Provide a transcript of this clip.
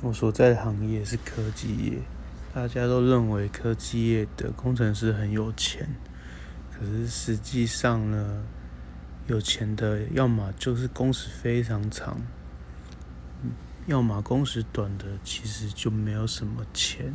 我所在的行业是科技业大家都认为科技业的工程师很有钱可是实际上呢有钱的要么就是工时非常长要么工时短的其实就没有什么钱